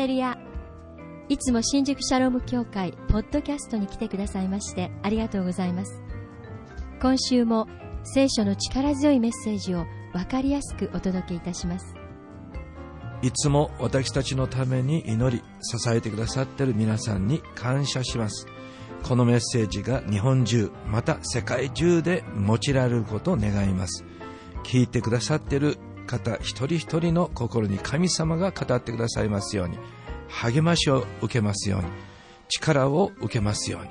レルヤいつも新宿シャローム協会ポッドキャストに来てくださいましてありがとうございます。今週も聖書の力強いメッセージを分かりやすくお届けいたします。いつも私たちのために祈り支えてくださっている皆さんに感謝します。このメッセージが日本中また世界中で用いられることを願います。聞いてくださっている方一人一人の心に神様が語ってくださいますように。励ましを受けますように。力を受けますように。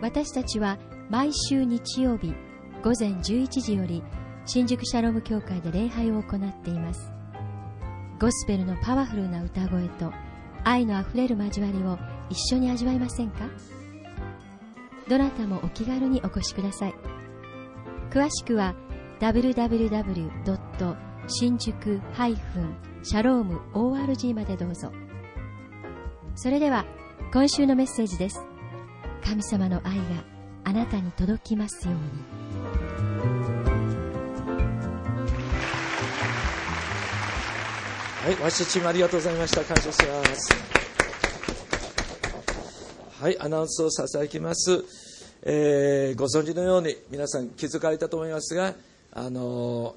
私たちは毎週日曜日午前11時より新宿シャローム教会で礼拝を行っています。ゴスペルのパワフルな歌声と愛のあふれる交わりを一緒に味わいませんか？どなたもお気軽にお越しください。詳しくは www. 新宿シャローム ORG までどうぞそれでは今週のメッセージです神様の愛があなたに届きますようにはい、ワシチームありがとうございました。感謝します。はい、アナウンスをさせていただきます。えーご存知のように皆さん気づかれたと思いますが、あの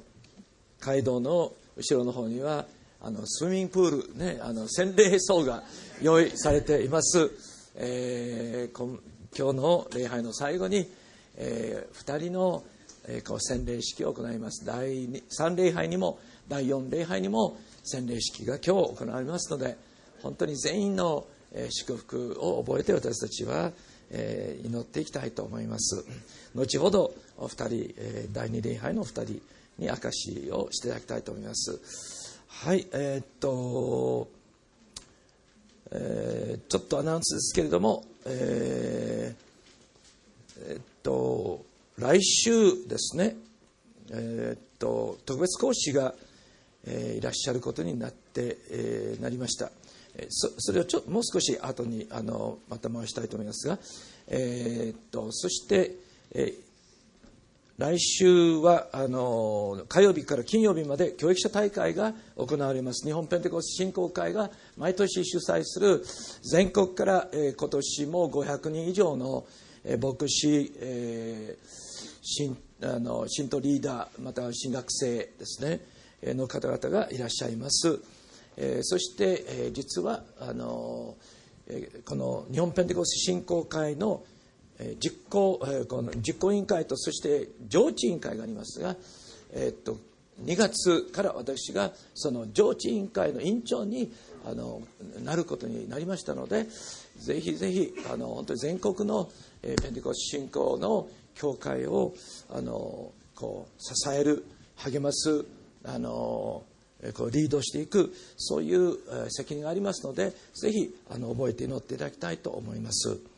街道の後ろの方にはあのスイミングプール、ね、あの洗礼層が用意されています。えーこん今日の礼拝の最後に、え2人の、えーこう洗礼式を行います第3礼拝にも第4礼拝にも洗礼式が今日行われますので本当に全員の、えー祝福を覚えて私たちは、えー祈っていきたいと思います後ほどお二人、えー第2礼拝のお二人に証しをしていただきたいと思います。はいえーっとえーちょっとアナウンスですけれども、えーえーっと来週ですね、えーっと特別講師が、えーいらっしゃることになって、えーなりました。えーそそれをちょもう少し後にあのまた回したいと思いますが、えーっとそして、えー来週はあの火曜日から金曜日まで教育者大会が行われます。日本ペンテコステ振興会が毎年主催する全国から、えー今年も500人以上の、えー牧師、えー信あの信徒リーダーまたは新学生ですねえーの方々がいらっしゃいます、えーそして、えー実はあの、えーこの日本ペンテコステ振興会の実行この実行委員会とそして上智委員会がありますが、えーっと2月から私がその上智委員会の委員長にあのなることになりましたのでぜひぜひあの本当に全国の、えペンテコス信仰の教会をあのこう支える励ますあのこうリードしていくそういう責任がありますのでぜひあの覚えて祈っていただきたいと思います。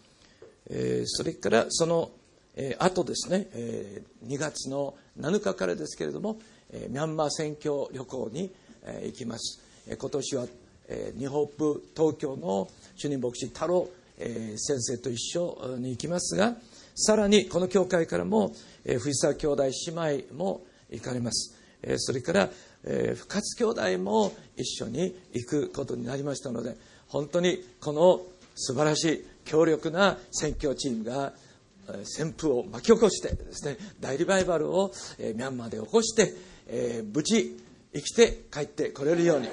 えそれからその、えー後ですね、えー2月の7日からですけれども、えミャンマー宣教旅行に、え行きます、え今年は、え日本部東京の主任牧師太郎、え先生と一緒に行きますがさらにこの教会からも、え藤沢兄弟姉妹も行かれます、えそれから、え深津兄弟も一緒に行くことになりましたので本当にこの素晴らしい強力な選挙チームが旋風を巻き起こしてですね大リバイバルを、えミャンマーで起こして、えー無事生きて帰ってこれるようにで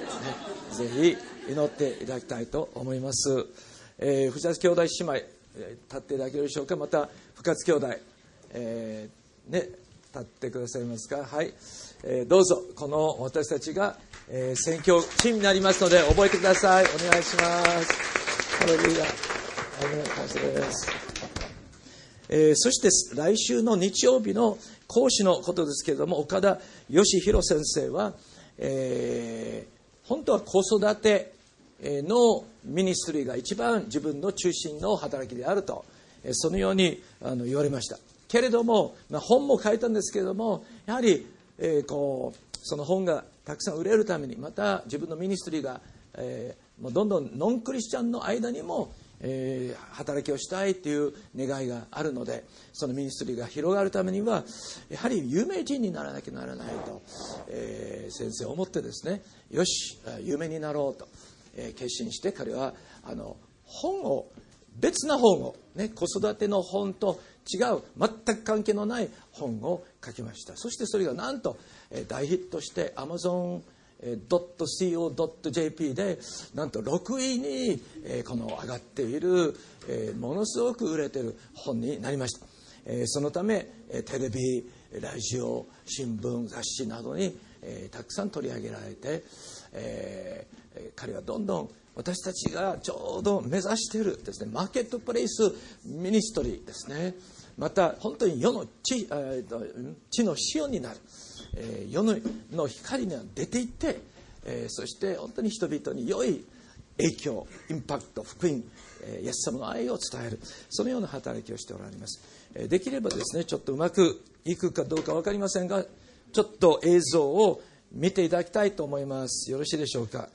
すねぜひ祈っていただきたいと思います、えー藤田兄弟姉妹、え立っていただけるでしょうか？また深津兄弟、えーね立ってくださいますか？はい、えーどうぞこの私たちが、えー選挙チームになりますので覚えてください。お願いします。ハレルヤ。アーメン感謝です。えーそして来週の日曜日の講師のことですけれども岡田義弘先生は、えー本当は子育てのミニストリーが一番自分の中心の働きであるとそのようにあの言われました。けれども、まあ、本も書いたんですけれどもやはり、えーこうその本がたくさん売れるためにまた自分のミニストリーが、えーどんどんノンクリスチャンの間にもえー働きをしたいという願いがあるのでそのミニストリーが広がるためにはやはり有名人にならなきゃならないと、えー先生思ってですねよし有名になろうと、えー、決心して彼はあの本を別な本を、ね、子育ての本と違う全く関係のない本を書きました。そしてそれがなんと、大ヒットして Amazon .co.jp でなんと6位に、えー、この上がっている、えー、ものすごく売れてる本になりました、えー、そのため、えテレビラジオ新聞雑誌などに、えたくさん取り上げられて、え彼はどんどん私たちがちょうど目指しているですねマーケットプレイスミニストリーですね。また本当に世の地地の塩になる。え世のの光が出ていって、えそして本当に人々に良い影響インパクト福音イエス様の愛を伝えるそのような働きをしておられます。できればですねちょっとうまくいくかどうか分かりませんがちょっと映像を見ていただきたいと思います。よろしいでしょうか？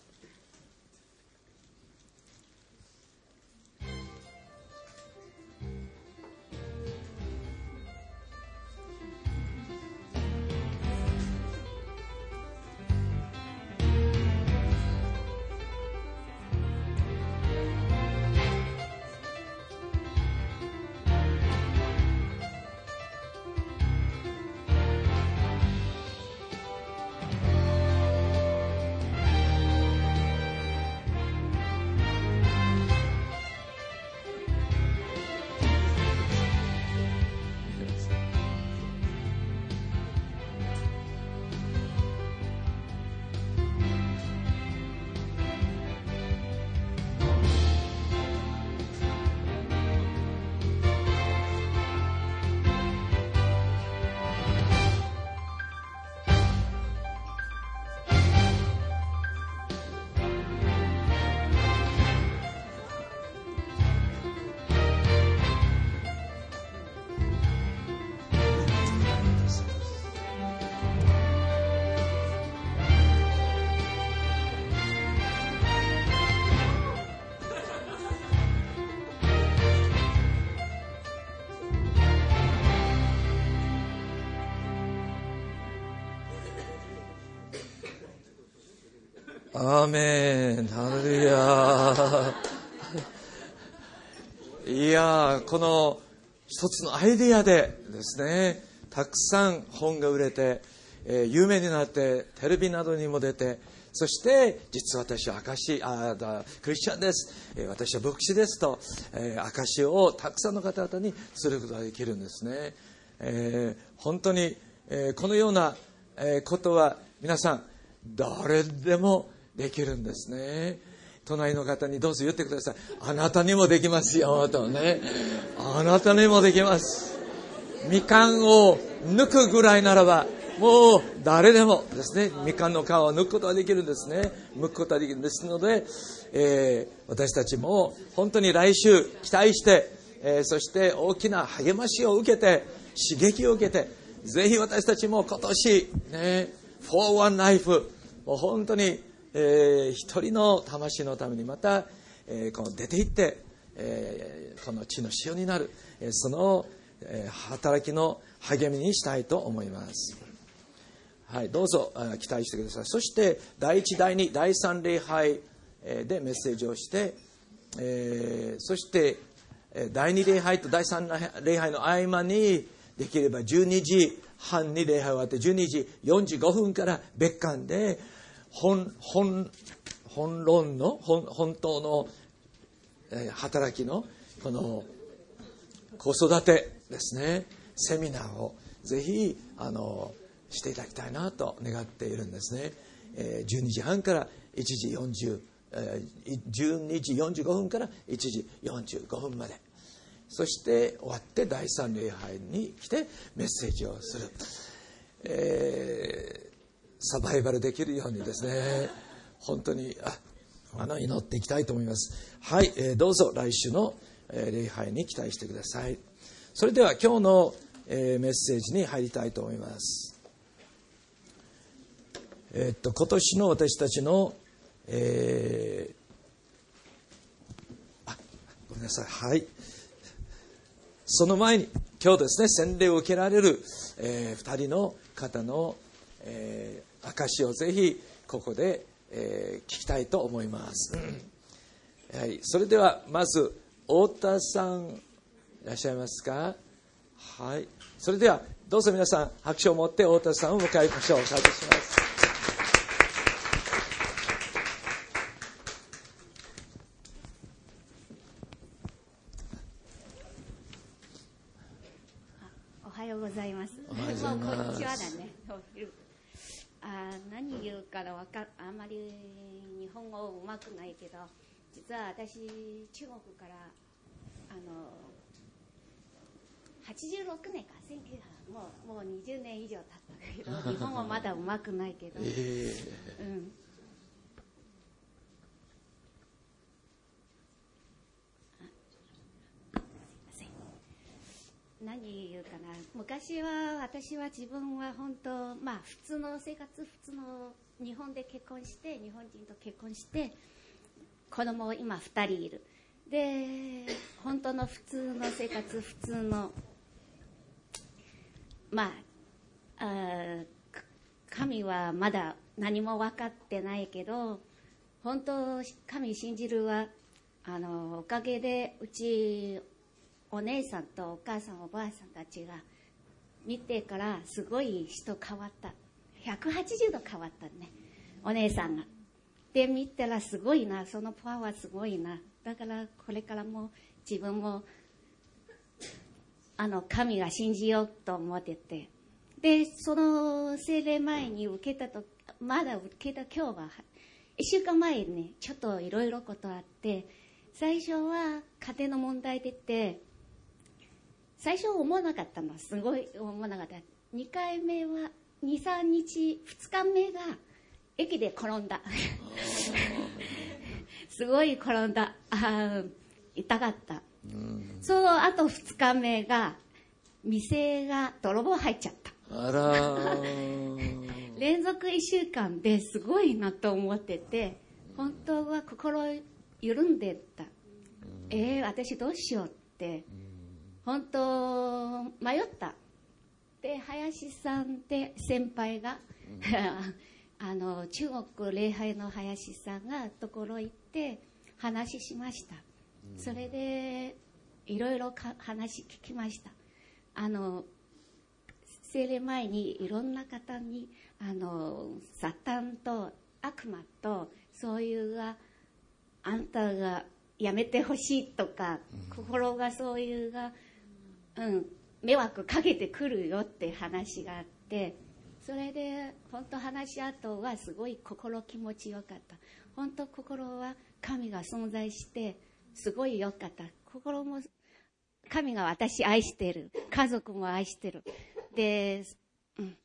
ーメンハルヤいやこの一つのアイディアでですねたくさん本が売れて、えー、有名になってテレビなどにも出てそして実は私は証あだクリスチャンです、えー、私は牧師ですと、えー、証をたくさんの方々にすることができるんですね、えー、本当に、えこのような、えことは皆さん誰でもできるんですね。隣の方にどうぞ言ってください。あなたにもできますよとね。あなたにもできます。みかんを抜くぐらいならばもう誰でもですね。みかんの皮を抜くことができるんですね。剥くことができるんですので、えー、私たちも本当に来週期待して、えー、そして大きな励ましを受けて刺激を受けてぜひ私たちも今年ね「フォーワンライフもう本当にえー、一人の魂のためにまた、えー、この出て行って、えー、この地の塩になる、えその、え働きの励みにしたいと思います。はい、どうぞ期待してください。そして第1、第2、第3礼拝でメッセージをして、えー、そして第2礼拝と第3礼拝の合間にできれば12時半に礼拝終わって12時45分から別館で本本本論の本本当の、え、働きのこの子育てですね。セミナーをぜひあのしていただきたいなと願っているんですね、え、12時半から1時40え、12時45分から1時45分まで。そして終わって第三礼拝に来てメッセージをする、えーサバイバルできるようにですね。本当にああの祈っていきたいと思います。はい、えー、どうぞ来週の、えー、礼拝に期待してください。それでは今日の、えー、メッセージに入りたいと思います。えー、っと今年の私たちの、えー、あごめんなさい。はい。その前に今日ですね洗礼を受けられる、えー、2人の方の、えー、証をぜひここで、えー聞きたいと思います。はい、それではまず太田さんいらっしゃいますかはいそれではどうぞ皆さん拍手を持って太田さんを迎えましょうお願いしますおはようございます。おはようございますもうこんにちはだね。あー何言うからわかあんまり日本語うまくないけど、実は私中国からあの86年か1900もうもう20年以上経ったけど、日本語まだうまくないけど、え。うん。あすいません。何言うかな。昔は私は自分は本当まあ普通の生活普通の日本で結婚して日本人と結婚して子供今2人いる。で本当の普通の生活普通のまああ神はまだ何も分かってないけど本当神信じるはあのおかげでうちお姉さんとお母さんおばあさんたちが見てからすごい人変わった。180度変わったね。お姉さんが。で見たらすごいな。そのパワーすごいな。だからこれからも自分もあの神が信じようと思ってて。でその精霊前に受けたとまだ受けた今日は1週間前にねちょっといろいろことあって最初は家庭の問題出て最初思わなかったの。すごい思わなかった。2回目は23日2日目が駅で転んだ。すごい転んだ。あー痛かった。そのあと2日目が店が泥棒入っちゃった。あらー。連続1週間ですごいなと思ってて本当は心緩んでた。えー、私どうしようって。本当迷った。で林さんって先輩が あの中国礼拝の林さんがところ行って話しました。それでいろいろか話聞きました。あの精霊前にいろんな方にあのサタンと悪魔とそういうがあんたがやめてほしいとか、心がそういうが、うん、迷惑かけてくるよって話があってそれで本当話し後はすごい心気持ちよかった。本当心は神が存在してすごいよかった。心も神が私愛してる。家族も愛してる。で、うん、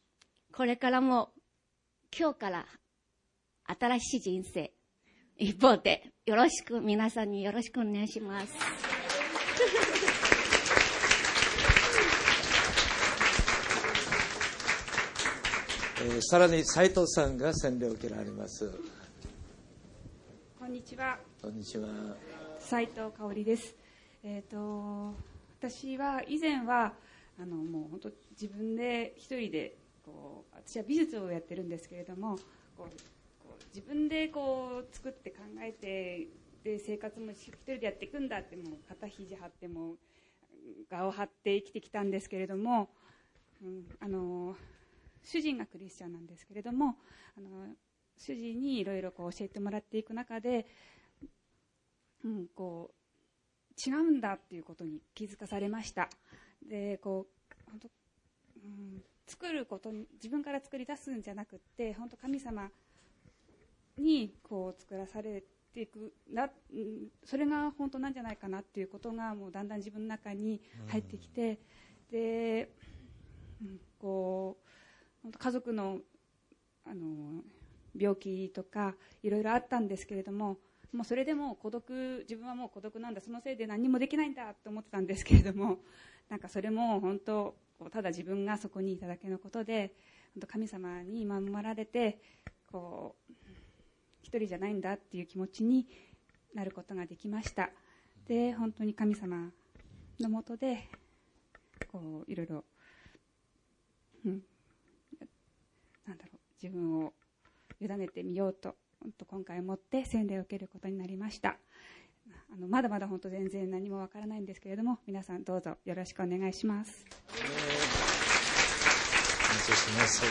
これからも今日から新しい人生一方でよろしく皆さんによろしくお願いします。えーさらに斉藤さんが洗礼を受けられます。こんにちは、こんにちは。斉藤香織です。えっ、と私は以前はあのもう本当自分で一人でこう私は美術をやってるんですけれども、こうこう自分でこう作って考えてで生活も一人でやっていくんだってもう肩肘張っても顔を張って生きてきたんですけれども、うん、あの主人がクリスチャンなんですけれども、あの主人にいろいろこう教えてもらっていく中で、うん、こう違うんだっていうことに気づかされました。でこう本当、うん、作ることに自分から作り出すんじゃなくって本当神様にこう作らされていくな、うんそれが本当なんじゃないかなっていうことがもうだんだん自分の中に入ってきて、で、うん、こう家族のあの病気とかいろいろあったんですけれどももうそれでも孤独自分はもう孤独なんだそのせいで何もできないんだと思ってたんですけれどもなんかそれも本当ただ自分がそこにいただけのことで本当神様に守られてこう一人じゃないんだっていう気持ちになることができました。で本当に神様のもとでこういろいろ、うん、なんだろう自分を委ねてみようと本当今回もって洗礼を受けることになりました。あのまだまだ本当全然何もわからないんですけれども皆さんどうぞよろしくお願いします。感謝します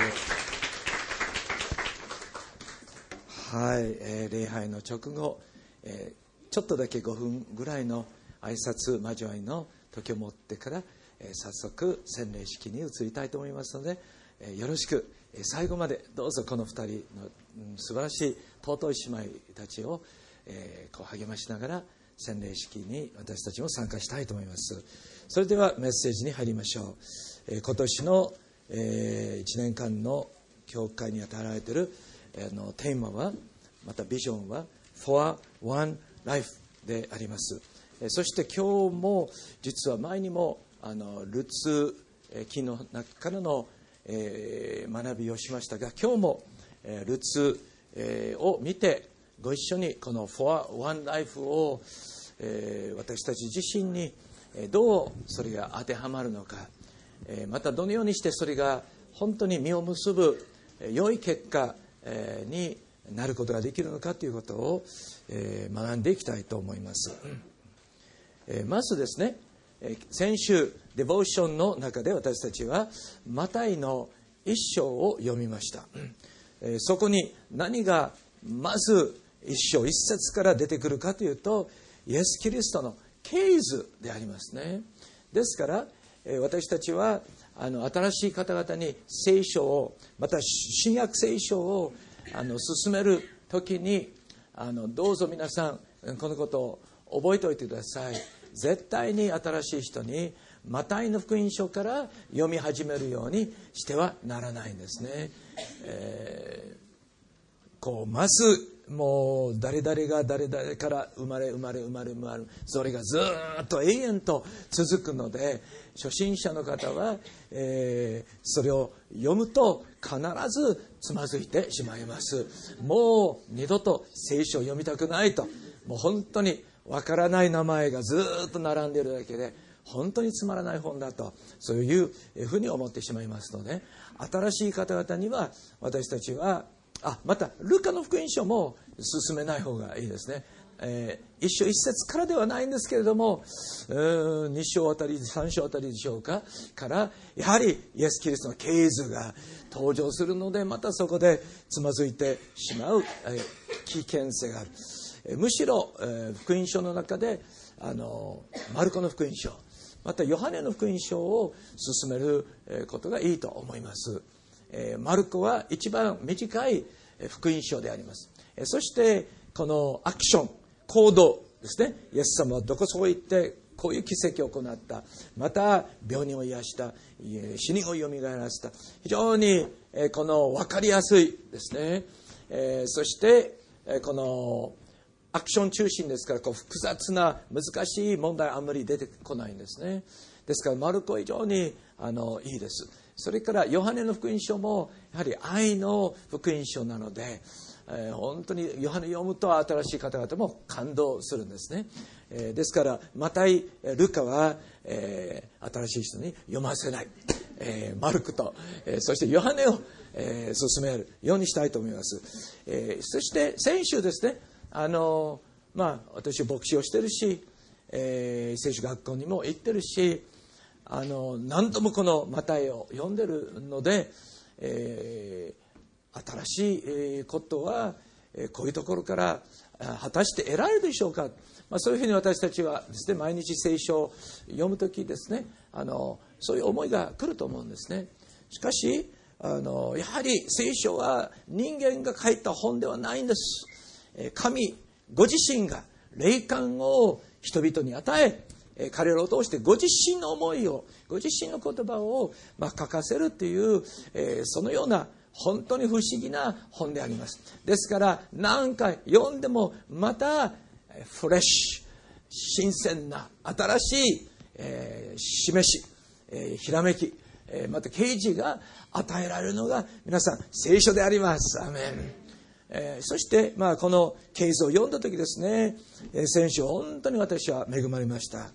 はい、えー礼拝の直後、えーちょっとだけ5分ぐらいの挨拶交わりの時を持ってから、えー早速洗礼式に移りたいと思いますので、えーよろしく、最後までどうぞこの2人の、素晴らしい尊い姉妹たちを、えこう励ましながら洗礼式に私たちも参加したいと思います。それではメッセージに入りましょう、え今年の、え1年間の教会に与えられている、えーのテーマはまたビジョンは For One Life であります。えそして今日も実は前にもあのルツえー記の中からの、え学びをしましたが今日も、えールツ、えを見てご一緒にこの For One Life を、え私たち自身にどうそれが当てはまるのかえまたどのようにしてそれが本当に実を結ぶえ良い結果えになることができるのかということをえー学んでいきたいと思います。えまずですね、先週デボーションの中で私たちはマタイの一章を読みました、そこに何がまず一章一節から出てくるかというとイエス・キリストの経図でありますね。ですから私たちはあの新しい方々に聖書をまた新約聖書をあの進める時にあのどうぞ皆さんこのことを覚えておいてください。絶対に新しい人にマタイの福音書から読み始めるようにしてはならないんですね、えーこうまずもう誰々が誰々から生まれ生まれ生まれ生まれそれがずっと永遠と続くので初心者の方は、えーそれを読むと必ずつまずいてしまいます。もう二度と聖書を読みたくないと。もう本当にわからない名前がずっと並んでいるだけで本当につまらない本だとそういうふうに思ってしまいますので新しい方々には私たちはあまたルカの福音書も進めない方がいいですね、えー一章一節からではないんですけれどもうーん二章あたり三章あたりでしょうかからやはりイエス・キリストの経図が登場するのでまたそこでつまずいてしまう、えー危険性がある。むしろ、え福音書の中であのマルコの福音書またヨハネの福音書を進めることがいいと思います。えマルコは一番短い福音書であります。えそしてこのアクション行動ですね。イエス様はどこそこ行ってこういう奇跡を行った。また病人を癒した。死人をよみがえらせた。非常にえこの分かりやすいですね、えそしてえこのアクション中心ですからこう複雑な難しい問題あんまり出てこないんですね。ですからマルコは非常にあのいいです。それからヨハネの福音書もやはり愛の福音書なので、えー本当にヨハネ読むと新しい方々も感動するんですね、えーですからマタイルカは、えー新しい人に読ませない、えーマルクと、えーそしてヨハネを、えー進めるようにしたいと思います、えーそして先週ですねあのまあ私牧師をしてるし、えー聖書学校にも行ってるしあの何度もこのマタイを読んでるので、えー新しいことはこういうところから果たして得られるでしょうか、まあ、そういうふうに私たちはですね毎日聖書を読む時ですねあのそういう思いが来ると思うんですね。しかしあのやはり聖書は人間が書いた本ではないんです。神ご自身が霊感を人々に与え彼らを通してご自身の思いをご自身の言葉を、まあ、書かせるっていう、えそのような本当に不思議な本であります。ですから何回読んでもまたフレッシュ新鮮な新しい、えー示し、えーひらめき、えーまた啓示が与えられるのが皆さん聖書であります。アメン。えーそして、まあ、この経図を読んだ時ですね、えー先週本当に私は恵まれました、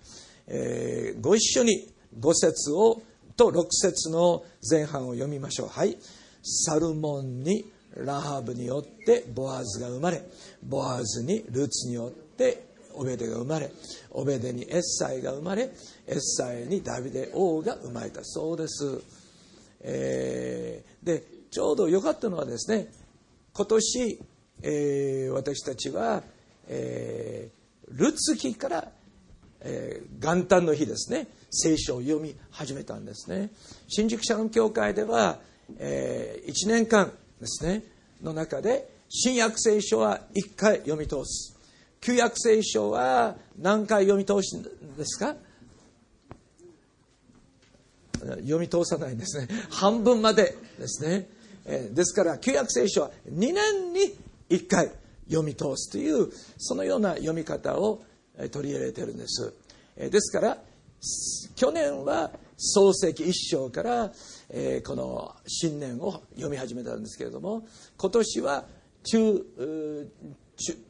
えーご一緒に5節をと6節の前半を読みましょう。はい。サルモンにラハブによってボアズが生まれボアズにルーツによってオベデが生まれオベデにエッサイが生まれエッサイにダビデ王が生まれたそうです、えー、でちょうど良かったのはですね今年、えー、私たちは、えー、ルツ期から、えー、元旦の日ですね。聖書を読み始めたんですね。新宿社の教会では、えー、1年間ですね。の中で新約聖書は1回読み通す。旧約聖書は何回読み通すんですか？読み通さないんですね。半分までですね、ですから旧約聖書は2年に1回読み通すというそのような読み方を取り入れてるんです。ですから去年は漱石一章から、この新年を読み始めたんですけれども今年は中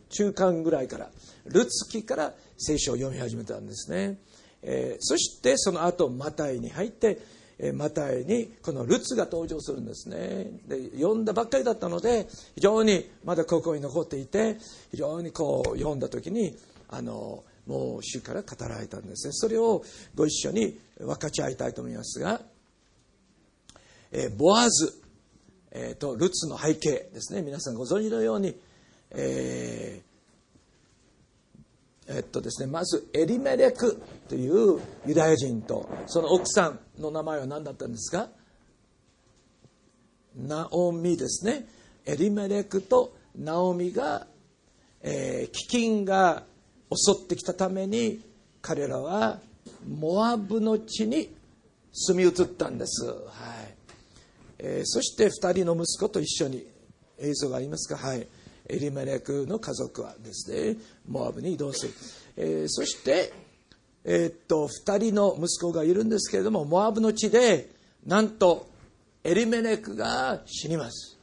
中間ぐらいからルツキから聖書を読み始めたんですね、え、そしてその後マタイに入ってマタイにこのルツが登場するんですね。で読んだばっかりだったので非常にまだここに残っていて非常にこう読んだ時にあのもう主から語られたんですね。それをご一緒に分かち合いたいと思いますが、えー、ボアズ、えー、とルツの背景ですね。皆さんご存知のように、えー、えっとですね、まずエリメレクというユダヤ人とその奥さんの名前は何だったんですか？ナオミですね。エリメレクとナオミが、えー、飢饉が襲ってきたために彼らはモアブの地に住み移ったんです、はい。えー、そして2人の息子と一緒に映像がありますか、はい、エリメレクの家族はですねモアブに移動する、えー、そして、えー、っと2人の息子がいるんですけれどもモアブの地でなんとエリメレクが死にます。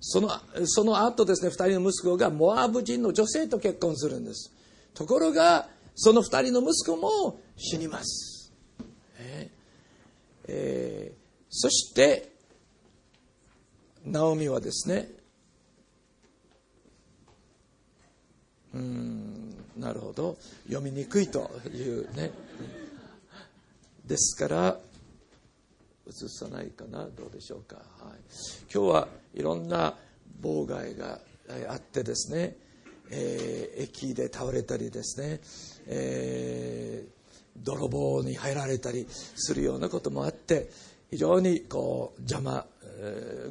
そのその後ですね2人の息子がモアブ人の女性と結婚するんです。ところがその2人の息子も死にます、えーえー、そしてナオミはですねうんなるほど。読みにくいというね。ですから映さないかな。どうでしょうか、はい、今日はいろんな妨害があってですね、えー、駅で倒れたりですね、えー、泥棒に入られたりするようなこともあって非常にこう邪魔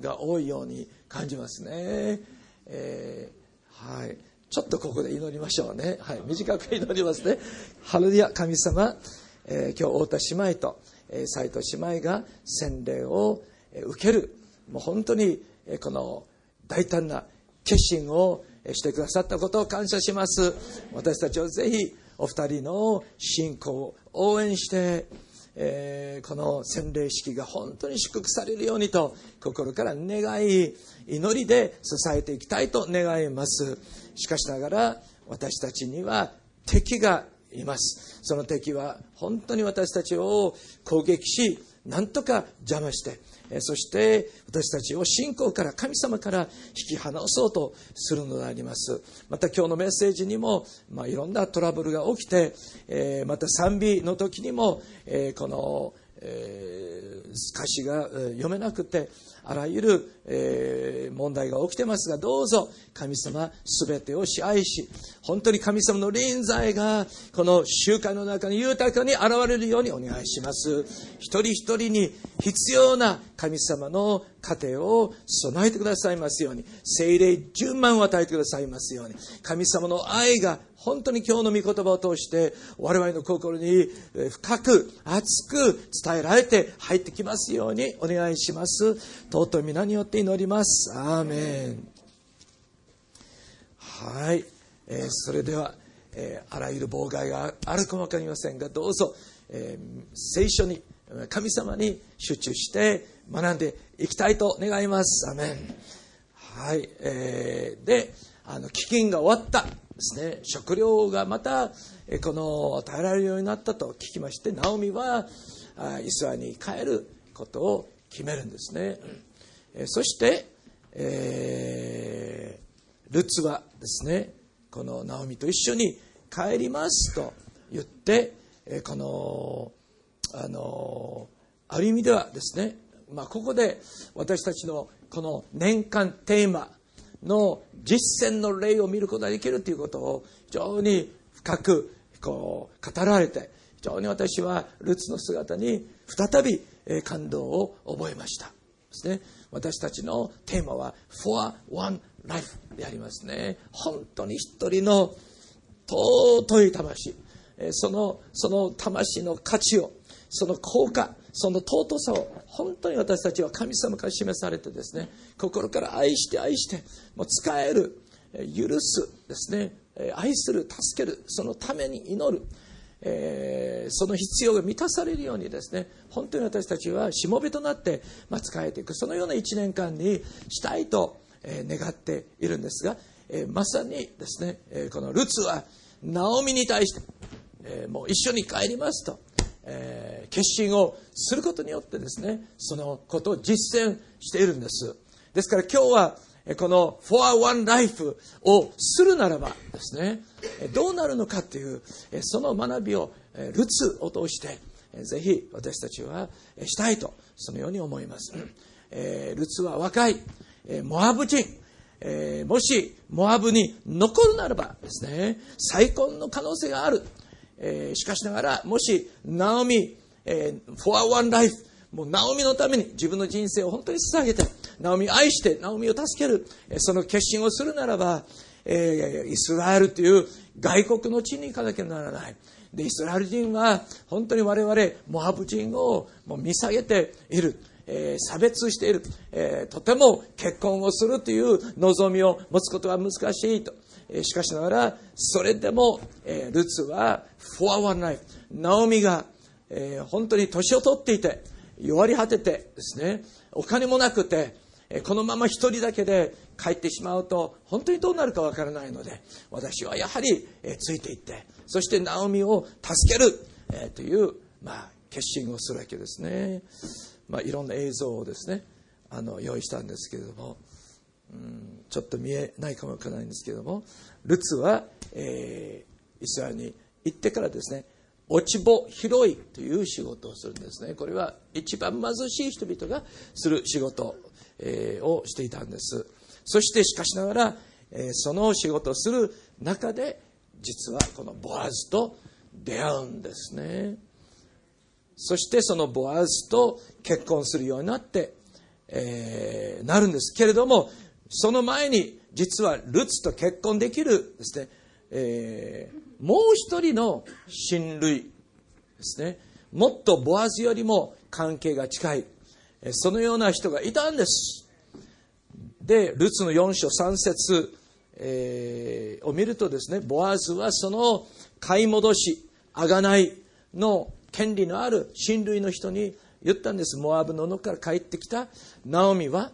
が多いように感じますね、えー、はい。ちょっとここで祈りましょうね、はい、短く祈りますね。ハルリア神様、えー、今日太田姉妹とえ斎藤姉妹が洗礼を受ける。もう本当にえこの大胆な決心をしてくださったことを感謝します。私たちはぜひお二人の信仰を応援して、えー、この洗礼式が本当に祝福されるようにと心から願い祈りで支えていきたいと願います。しかしながら私たちには敵がいます。その敵は本当に私たちを攻撃し何とか邪魔してそして私たちを信仰から神様から引き離そうとするのであります。また今日のメッセージにも、まあ、いろんなトラブルが起きて、えまた賛美の時にも、えこの、え歌詞が読めなくてあらゆる、えー、問題が起きてますがどうぞ神様全てを支配し本当に神様の臨在がこの集会の中に豊かに現れるようにお願いします。一人一人に必要な神様の家庭を備えてくださいますように。精霊10万を与えてくださいますように。神様の愛が本当に今日の御言葉を通して我々の心に深く熱く伝えられて入ってきますようにお願いします。尊い皆によって祈ります。アーメン。はい、えー、それでは、えー、あらゆる妨害があるかも分かりませんがどうぞ、えー、聖書に神様に集中して学んでいきたいと願います。アメン。はい、えー、であの飢饉が終わったですね。食料がまたえこの耐えられるようになったと聞きましてナオミはイスラエルに帰ることを決めるんですね。そしてえー、ルツはですね。このナオミと一緒に帰りますと言って、え、このあのある意味ではですね、まあ、ここで私たちのこの年間テーマの実践の例を見ることができるということを非常に深くこう語られて非常に私はルツの姿に再び感動を覚えました。ですね。私たちのテーマは For One Life でありますね。本当に一人の尊い魂。そのその魂の価値をその効果その尊さを本当に私たちは神様から示されてですね心から愛して愛してもう使える許すですね愛する助けるそのために祈る、えー、その必要が満たされるようにですね本当に私たちはしもべとなって、まあ、使えていく。そのような1年間にしたいと、えー、願っているんですが、えー、まさにですね、えこのルツはナオミに対して、えもう一緒に帰りますと、え決心をすることによってですねそのことを実践しているんです。ですから今日はこの For One Life をするならばですね、どうなるのかっていう、その学びをルツを通して、ぜひ私たちはしたいと、そのように思います。ルツは若い、モアブ人、もしモアブに残るならばですね、再婚の可能性がある。しかしながら、もしナオミ、For One Life もうナオミのために自分の人生を本当に捧げて、ナオミを愛して、ナオミを助ける、その決心をするならば、えー、イスラエルという外国の地に行かなきゃならない。で、イスラエル人は本当に我々、モハブ人をもう見下げている。えー、差別している、えー、とても結婚をするという望みを持つことは難しいと。えー、しかしながら、それでも、えルツは、フォアワンライフ、ナオミが、え本当に年を取っていて、弱り果ててですね、お金もなくて、このまま一人だけで帰ってしまうと本当にどうなるかわからないので私はやはりついていってそしてナオミを助けるという、まあ、決心をするわけですね、まあ、いろんな映像をですねあの用意したんですけれどもうんちょっと見えないかもわからないんですけれどもルツは、えー、イスラエルに行ってからですね落ち穂拾いという仕事をするんですね。これは一番貧しい人々がする仕事、えー、をしていたんです。そしてしかしながら、えー、その仕事をする中で実はこのボアズと出会うんですね。そしてそのボアズと結婚するようになって、えー、なるんです。けれどもその前に実はルツと結婚できるですね、えー、もう一人の親類ですね。もっとボアズよりも関係が近い。そのような人がいたんです。でルツの4章3節、えー、を見るとですねボアズはその買い戻し贖いの権利のある親類の人に言ったんです。モアブの野から帰ってきた。ナオミは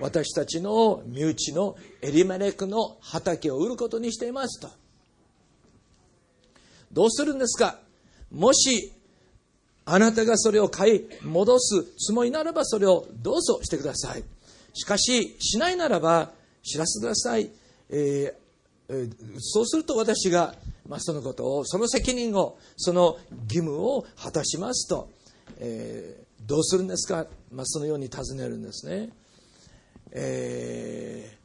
私たちの身内のエリメレクの畑を売ることにしていますと。どうするんですか？もしあなたがそれを買い戻すつもりならばそれをどうぞしてください。しかししないならば知らせてください、えーえー、そうすると私が、まあ、そのことをその責任をその義務を果たしますと、えー、どうするんですか、まあ、そのように尋ねるんですね、え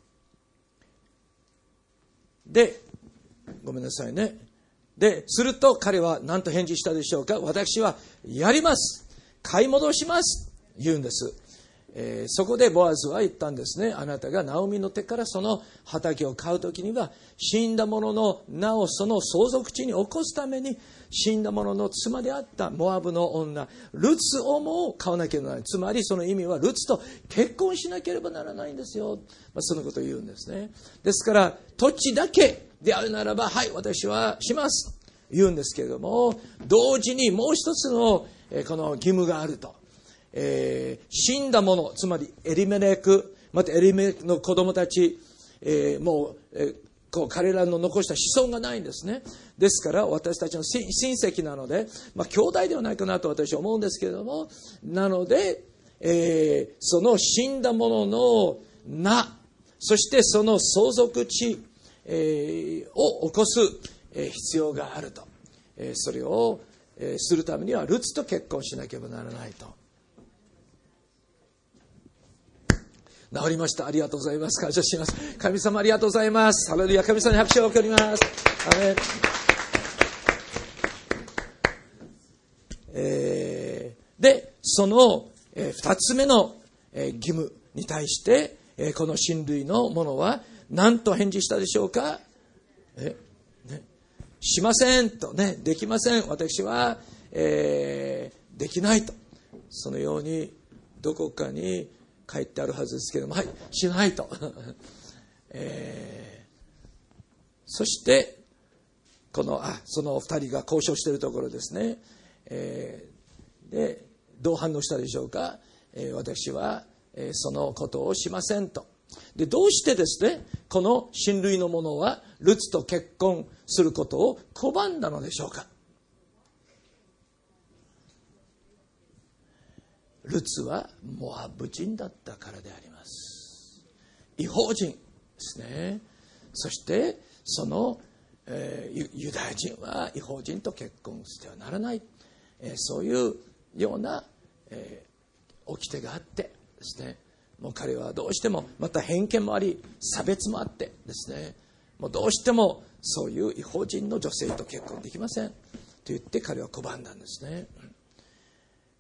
ー、でごめんなさいね。で、すると彼は何と返事したでしょうか？私はやります。買い戻します。言うんです。えー、そこでボアズは言ったんですね。あなたがナオミの手からその畑を買う時には死んだ者の名をその相続地に起こすために死んだ者の妻であったモアブの女ルツをも買わなければならない。つまりその意味はルツと結婚しなければならないんですよ。まあ、そのことを言うんですね。ですから土地だけであるならば、はい、私はします。言うんですけれども、同時にもう一つの、えこの義務があると。えー、死んだ者、つまりエリメレク、またエリメレクの子供たち、えー、もう、えー、こう彼らの残した子孫がないんですね。ですから私たちの親戚なので、まあ兄弟ではないかなと私は思うんですけれども、なので、えー、その死んだ者の、なそしてその相続地、え、を起こす、必要があると、それを、するためにはルツと結婚しなければならないと治りました。ありがとうございます。感謝します。神様ありがとうございます。ハレルヤ神様に拍手を送ります。えー、で、その、え、二つ目の、え、義務に対して、え、この親類の者は何と返事したでしょうか？え、ね、しませんとね、できません。私は、えー、できないと。そのように、どこかに、書いてあるはずですけども、はい、しないと。えー、そして、この、あ、その二人が交渉しているところですね。えー、で、どう反応したでしょうか？えー、私は、えー、そのことをしませんと。で、どうしてですね、この親類の者は、ルツと結婚することを拒んだのでしょうか？ルツはモアブ人だったからであります。違法人ですね。そしてその、えー、ユダヤ人は違法人と結婚してはならない、えー、そういうような、えー、掟があってですね。もう彼はどうしてもまた偏見もあり差別もあってですねもうどうしてもそういう違法人の女性と結婚できませんと言って彼は拒んだんですね、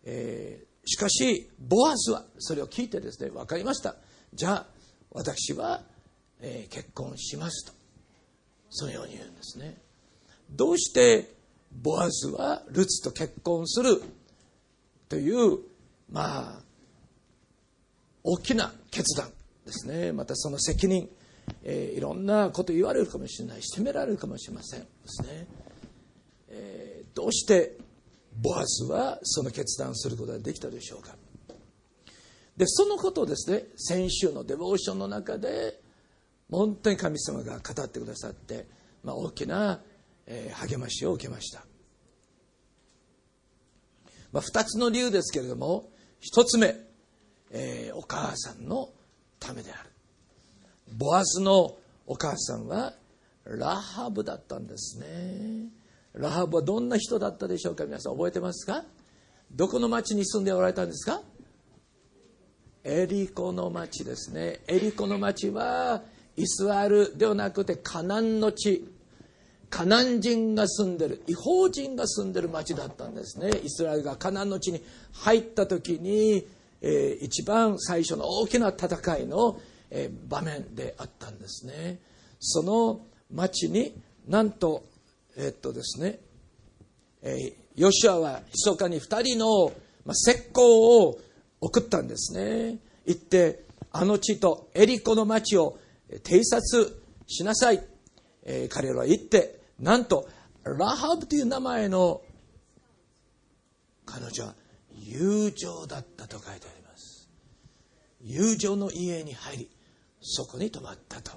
えーしかし、ボアズはそれを聞いてですね、分かりました。じゃあ、私は、えー、結婚しますと。そのように言うんですね。どうしてボアズはルツと結婚するという、まあ、大きな決断ですね。またその責任、えー、いろんなこと言われるかもしれない、責められるかもしれませんですね。えー、どうしてボアズはその決断することができたでしょうかでそのことをですね先週のデボーションの中で本当に神様が語ってくださって、まあ、大きな、えー、励ましを受けました、まあ、2つの理由ですけれども1つ目、えー、お母さんのためである。ボアズのお母さんはラハブだったんですね。ラハブはどんな人だったでしょうか皆さん覚えてますか？どこの町に住んでおられたんですか？エリコの町ですね。エリコの町はイスラエルではなくてカナンの地。カナン人が住んでる違法人が住んでる町だったんですね。イスラエルがカナンの地に入った時に、えー、一番最初の大きな戦いの、えー、場面であったんですねその町になんとえっとですね、えー、ヨシュアは密かに2人の、まあ、石膏を送ったんですね。行って、あの地とエリコの町を偵察しなさい。えー、彼らは言って、なんと、ラハブという名前の彼女は友情だったと書いてあります。友情の家に入り、そこに泊まったと。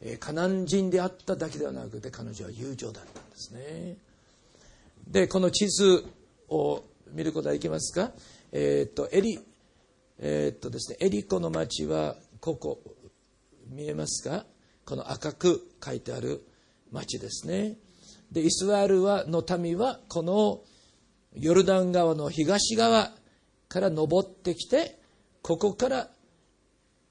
えカナン人であっただけではなくて彼女は友情だったんですね。でこの地図を見ることはできますか？えー、っとエリえー、っとですねエリコの町はここ見えますか？この赤く書いてある町ですね。でイスラエルはの民はこのヨルダン川の東側から登ってきてここから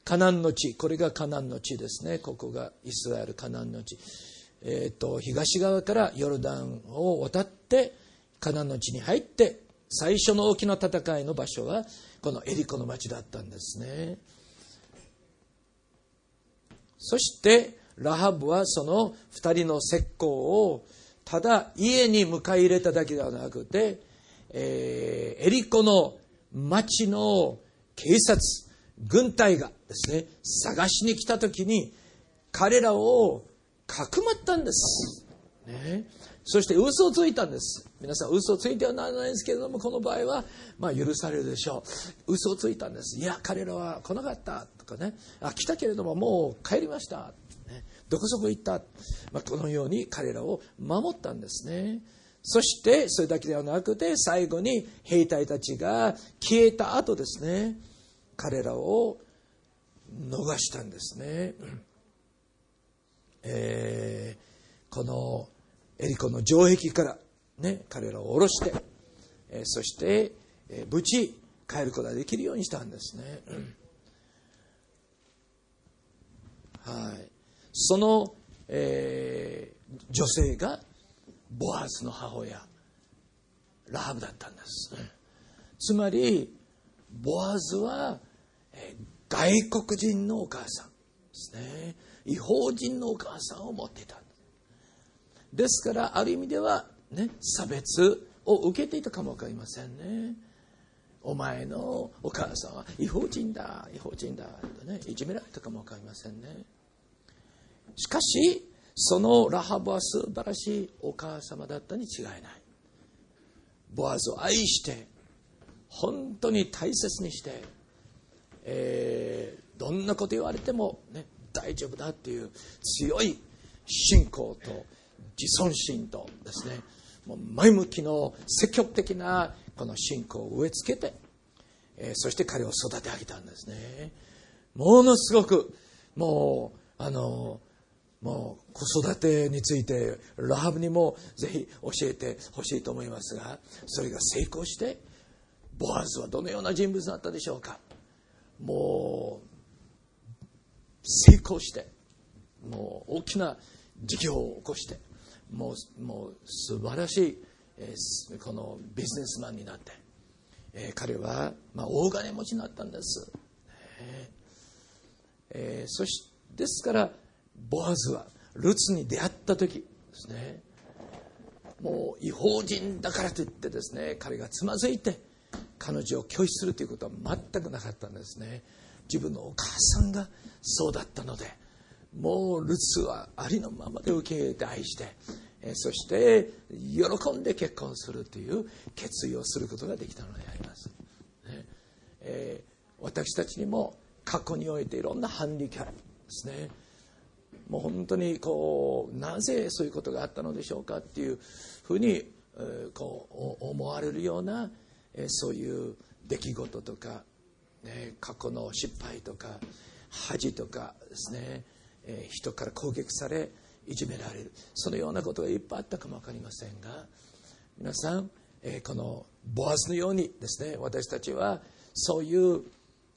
カナンの地これがカナンの地ですね。ここがイスラエルカナンの地、えーと、東側からヨルダンを渡ってカナンの地に入って最初の大きな戦いの場所はこのエリコの町だったんですね。そしてラハブはその2人の石膏をただ家に迎え入れただけではなくて、えー、エリコの町の警察軍隊がですね探しに来た時に彼らをかくまったんです、ね、そして嘘をついたんです。皆さん嘘をついてはならないんですけれどもこの場合はまあ許されるでしょう。嘘をついたんです。いや彼らは来なかった。とかね。あ来たけれどももう帰りました、ね、どこそこ行った、まあ、このように彼らを守ったんですね。そしてそれだけではなくて最後に兵隊たちが消えた後ですね彼らを逃したんですね、えー、このエリコの城壁から、ね、彼らを下ろして、えー、そして、えー、無事帰ることができるようにしたんですね、はい、その、えー、女性がボアズの母親。ラハブだったんです。つまりボアズは、外国人のお母さんですね。違法人のお母さんを持っていた。ですからある意味では、ね、差別を受けていたかも分かりませんね。お前のお母さんは違法人だ違法人だとねいじめられたかも分かりませんね。しかしそのラハブは素晴らしいお母様だったに違いない。ボアズを愛して本当に大切にしてえー、どんなこと言われても、ね、大丈夫だっていう強い信仰と自尊心とですねもう前向きの積極的なこの信仰を植え付けて、えー、そして彼を育て上げたんですね。ものすごくもうあのもう子育てについてラハブにもぜひ教えてほしいと思いますがそれが成功してボアズはどのような人物だったでしょうか。もう成功してもう大きな事業を起こしてもうもう素晴らしい、えー、このビジネスマンになって、えー、彼は、まあ、大金持ちになったんです、えー、そしですからボアズはルツに出会った時ですね。もう違法人だからといってですね彼がつまずいて彼女を拒否するということは全くなかったんですね。自分のお母さんがそうだったのでもうルツはありのままで受け入れて愛してそして喜んで結婚するという決意をすることができたのであります、ね。えー、私たちにも過去においていろんなハンディキャップですね。もう本当にこうなぜそういうことがあったのでしょうかっていうふうにこう思われるようなそういう出来事とか、ね、過去の失敗とか恥とかですね人から攻撃されいじめられる。そのようなことがいっぱいあったかも分かりませんが皆さんこのボアズのようにですね私たちはそういう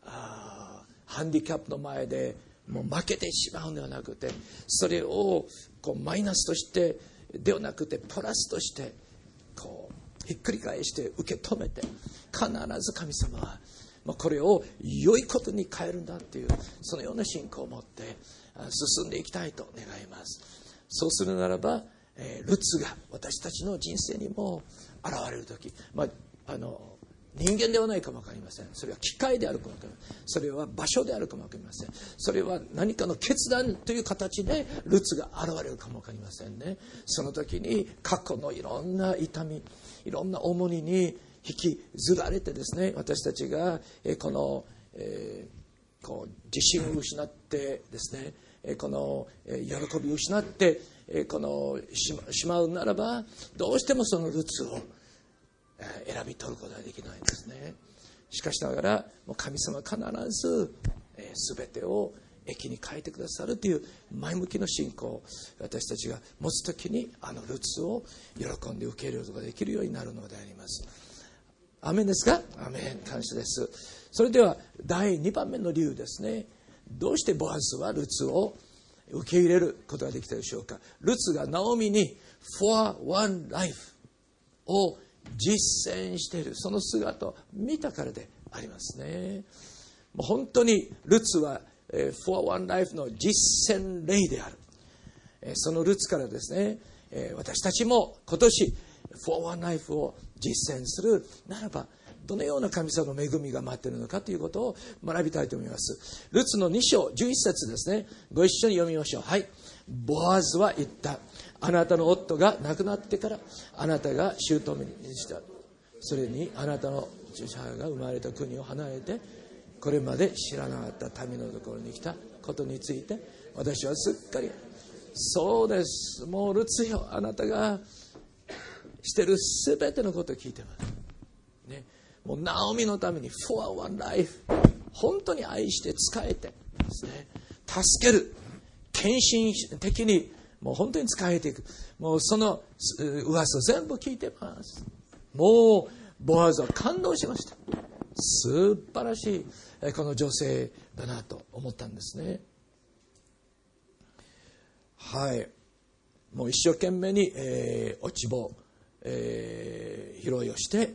あハンディキャップの前でもう負けてしまうのではなくてそれをこうマイナスとしてではなくてプラスとしてこうひっくり返して受け止めて必ず神様はこれを良いことに変えるんだっていうそのような信仰を持って進んでいきたいと願います。そうするならばルツが私たちの人生にも現れる時、まあ、あの人間ではないかも分かりません。それは機械であるかも分かりません。それは場所であるかも分かりません。それは何かの決断という形でルツが現れるかも分かりませんね。その時に過去のいろんな痛みいろんな重荷に引きずられてですね私たちがこの、えー、こう自信を失ってですねこの喜びを失ってこのしまうならばどうしてもそのルツを選び取ることができないんですね。しかしながら神様必ず全てを駅に変えてくださるという前向きの信仰を私たちが持つ時にあのルツを喜んで受け入れることができるようになるのであります。アメンですか？アメン感謝です。それでは第2番目の理由ですね。どうしてボアズはルツを受け入れることができたでしょうか？ルツがナオミに For One Life を実践している。その姿を見たからでありますね。もう本当にルツは For One Life の実践例である。そのルツからですね私たちも今年 For One Life を実践するならばどのような神様の恵みが待っているのかということを学びたいと思います。ルツの2章11節ですね。ご一緒に読みましょう。はい。ボアズは言った。あなたの夫が亡くなってからあなたが姑にした。それにあなたの母が生まれた国を離れてこれまで知らなかった民のところに来たことについて私はすっかりそうです。もうルツよあなたがしてる全てのことを聞いてます、ね、もうナオミのために For One Life 本当に愛して仕えてですね。助ける。献身的にもう本当に使えていく。もうその噂全部聞いてます。もうボアズは感動しました。素晴らしいこの女性だなと思ったんですね。はい。もう一生懸命に、えー、落ち葉、えー、拾いをして、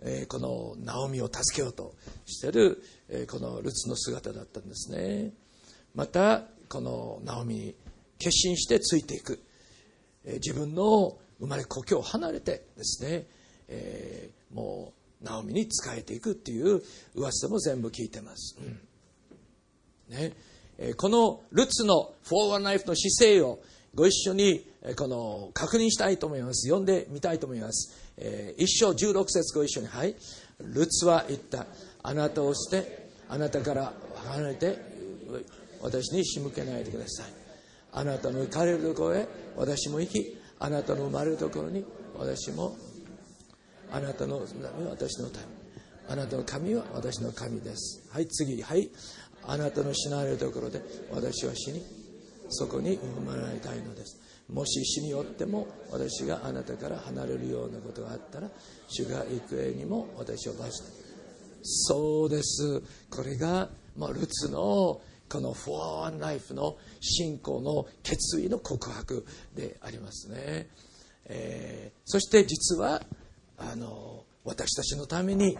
えー、このナオミを助けようとしてる、えー、このルツの姿だったんですね。またこのナオミ決心してついていく、えー、自分の生まれ故郷を離れてですね、えー、もうナオミに仕えていくっていう噂も全部聞いてます、うん。ね。えー、このルツのフォーワーナイフの姿勢をご一緒にこの確認したいと思います。読んでみたいと思います、えー、一章16節ご一緒に。はい。ルツは言った。あなたを捨てあなたから離れて私に仕向けないでください。あなたの行かれるところへ私も行きあなたの生まれるところに私もあなたの神は私の民。あなたの神は私の神です。はい次はい。あなたの死なれるところで私は死にそこに生まれたいのです。もし死によっても私があなたから離れるようなことがあったら主が行方にも私を罰してそうです。これが、まあ、ルツのこのフォアワンライフの信仰の決意の告白でありますね、えー、そして実はあの私たちのために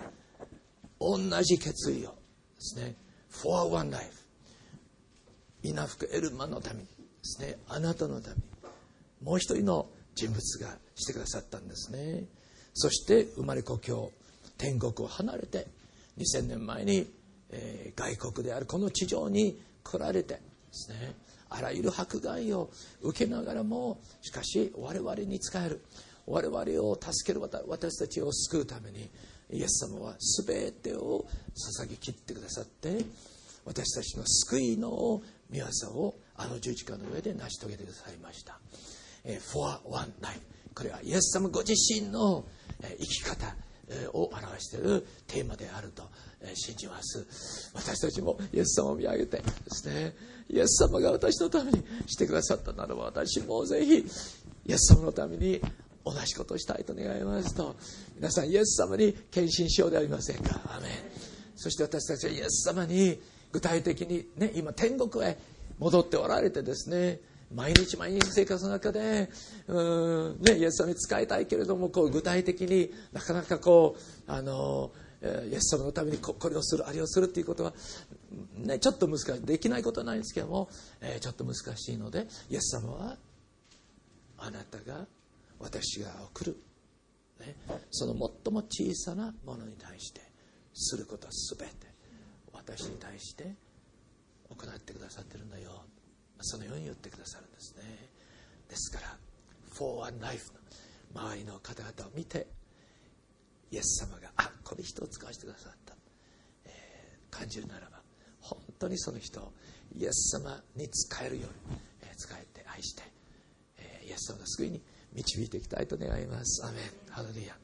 同じ決意をですねフォアワンライフ稲福エルマのためにですねあなたのためにもう一人の人物がしてくださったんですね。そして生まれ故郷天国を離れて2000年前に、えー、外国であるこの地上に来られてですねあらゆる迫害を受けながらもしかし我々に仕える。我々を助ける私たちを救うためにイエス様は全てを捧げきってくださって私たちの救いの御業をあの十字架の上で成し遂げてくださいました。for one life これはイエス様ご自身の生き方。を表しているテーマであると信じます私たちもイエス様を見上げてですねイエス様が私のためにしてくださったならば私もぜひイエス様のために同じことをしたいと願いますと皆さんイエス様に献身しようではありませんか？アメン。そして私たちはイエス様に具体的にね今天国へ戻っておられてですね毎日毎日生活の中でうん、ね、イエス様に使いたいけれどもこう具体的になかなかこうあのイエス様のためにこれをするあれをするっていうことは、ね、ちょっと難しいできないことはないんですけども、えー、ちょっと難しいのでイエス様はあなたが私が送る、ね、その最も小さなものに対してすることは全て私に対して行ってくださってるんだよ。そのように言ってくださるんですね。ですから「フォー・アン・ライフ」の周りの方々を見てイエス様があこの人を使わせてくださった、えー、感じるならば本当にその人をイエス様に使えるように、えー、使えて愛して、えー、イエス様の救いに導いていきたいと願います。アメン。ハレルヤ。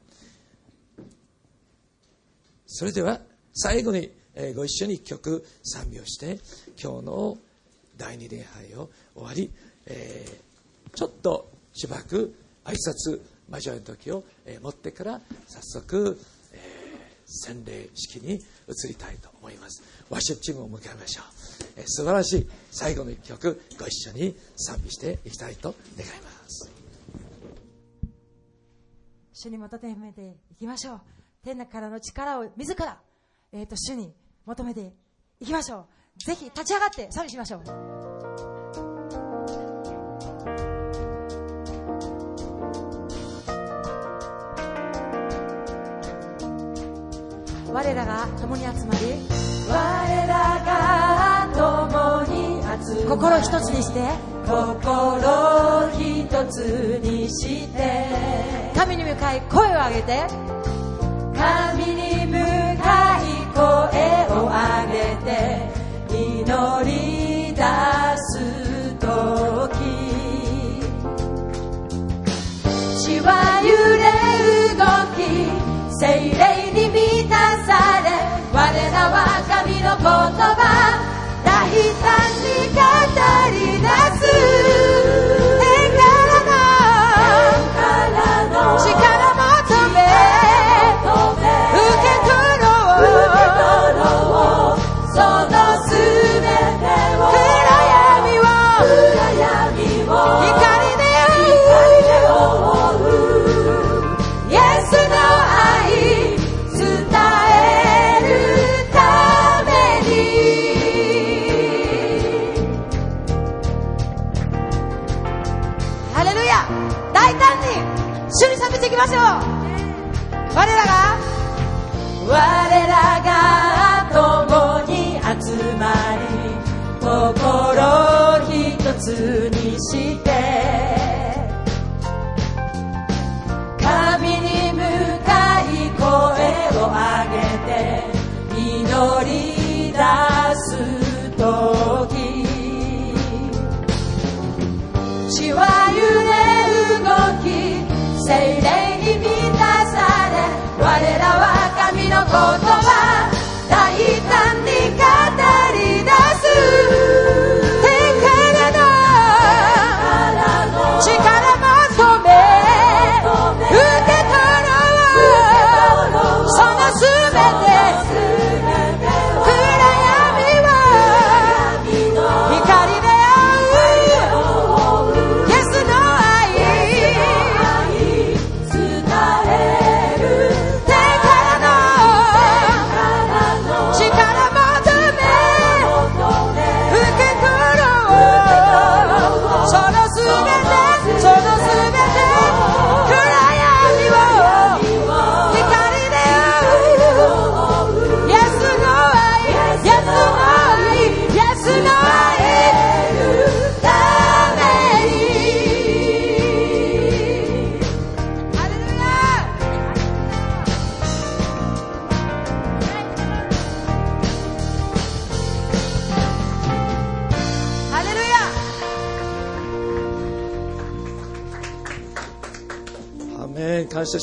それでは最後に、えご一緒に一曲賛美をして今日の第二礼拝を終わり、えー、ちょっとしばらく挨拶交わる時を、えー、持ってから早速、えー、洗礼式に移りたいと思います。ワシッチームを迎えましょう、えー、素晴らしい最後の一曲ご一緒に賛美していきたいと願います。主に求めていきましょう。天のからの力を自ら、えーと主に求めていきましょう。ぜひ立ち上がって賛美しましょう。我らが共に集まり我らが共に集まり心一つにして心一つにして神に向かい声を上げて神に向かい声を上げて乗り出す時。血は揺れ動き精霊に満たされ我らは神の言葉。大り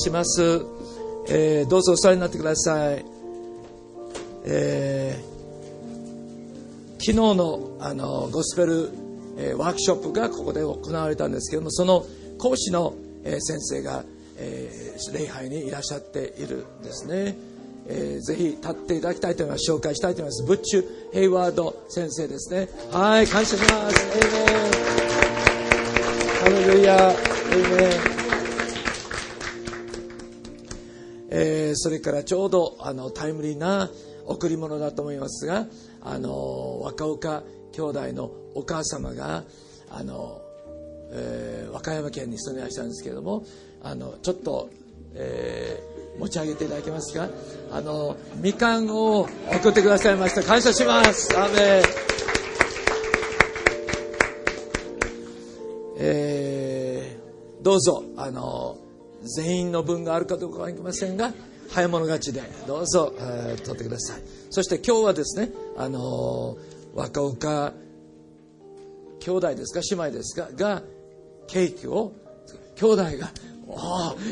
します、えーどうぞお座りになってください、えー昨日のあのゴスペル、えーワークショップがここで行われたんですけどもその講師の、えー先生が、えー礼拝にいらっしゃっているんですね、えーぜひ立っていただきたいと思います紹介したいと思います。ブッチュ・ヘイワード先生ですね。はい感謝します。エイメンハレルヤエイメンえーそれからちょうどあのタイムリーな贈り物だと思いますがあの若岡兄弟のお母様があの、えー和歌山県に住んでいらっしゃるんですけれどもあのちょっと、えー持ち上げていただけますか？あのみかんを送ってくださいました。感謝します。アメえーどうぞあの全員の分があるかどうかは分かりませんが早物勝ちでどうぞ、えー取ってください。そして今日はですねあの若岡兄弟ですか姉妹ですかがケーキを兄弟が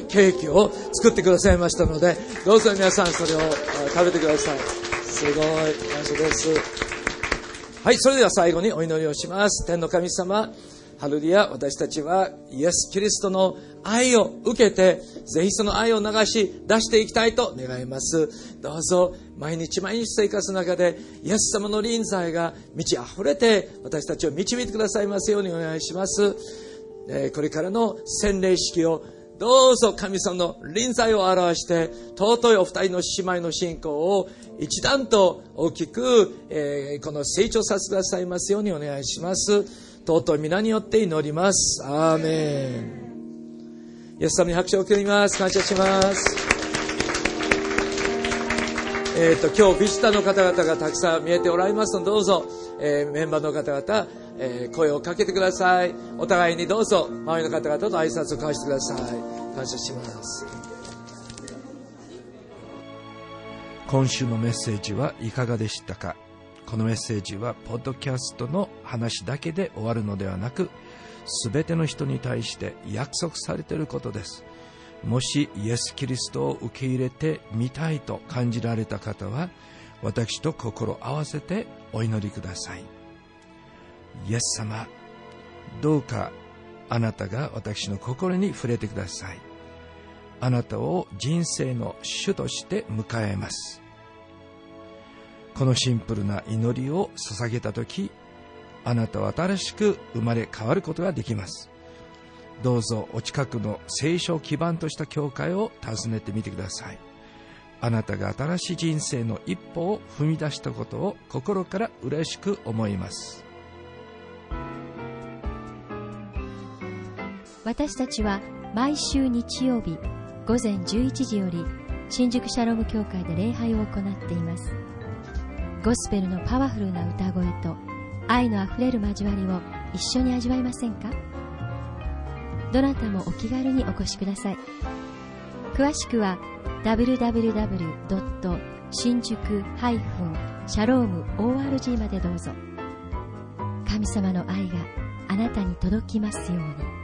ケーキを作ってくださいましたのでどうぞ皆さんそれを食べてください。すごい感謝です。はい、それでは最後にお祈りをします。天の神様、ハレルヤ、私たちはイエス・キリストの愛を受けて、ぜひその愛を流し出していきたいと願います。どうぞ、毎日毎日生活の中で、イエス様の臨在が満ち溢れて、私たちを導いてくださいますようにお願いします。えこれからの洗礼式をどうぞ神様の臨在を表して尊いお二人の姉妹の信仰を一段と大きく、えーこの成長させてくださいますようにお願いします尊い皆によって祈りますアーメンイエス様に拍手を送ります。感謝します。えー、と今日ビジターの方々がたくさん見えておられますのでどうぞ、えーメンバーの方々、えー声をかけてください。お互いにどうぞ周りの方々と挨拶を交わしてください。感謝します。今週のメッセージはいかがでしたか？このメッセージはポッドキャストの話だけで終わるのではなく全ての人に対して約束されていることです。もしイエス・キリストを受け入れてみたいと感じられた方は私と心合わせてお祈りください。イエス様どうかあなたが私の心に触れてください。あなたを人生の主として迎えます。このシンプルな祈りを捧げた時あなたは新しく生まれ変わることができます。どうぞお近くの聖書を基盤とした教会を訪ねてみてください。あなたが新しい人生の一歩を踏み出したことを心から嬉しく思います。私たちは毎週日曜日午前11時より新宿シャローム教会で礼拝を行っています。ゴスペルのパワフルな歌声と愛のあふれる交わりを一緒に味わいませんか？どなたもお気軽にお越しください詳しくは www. 新宿ハイフンシャローム ORG までどうぞ神様の愛があなたに届きますように。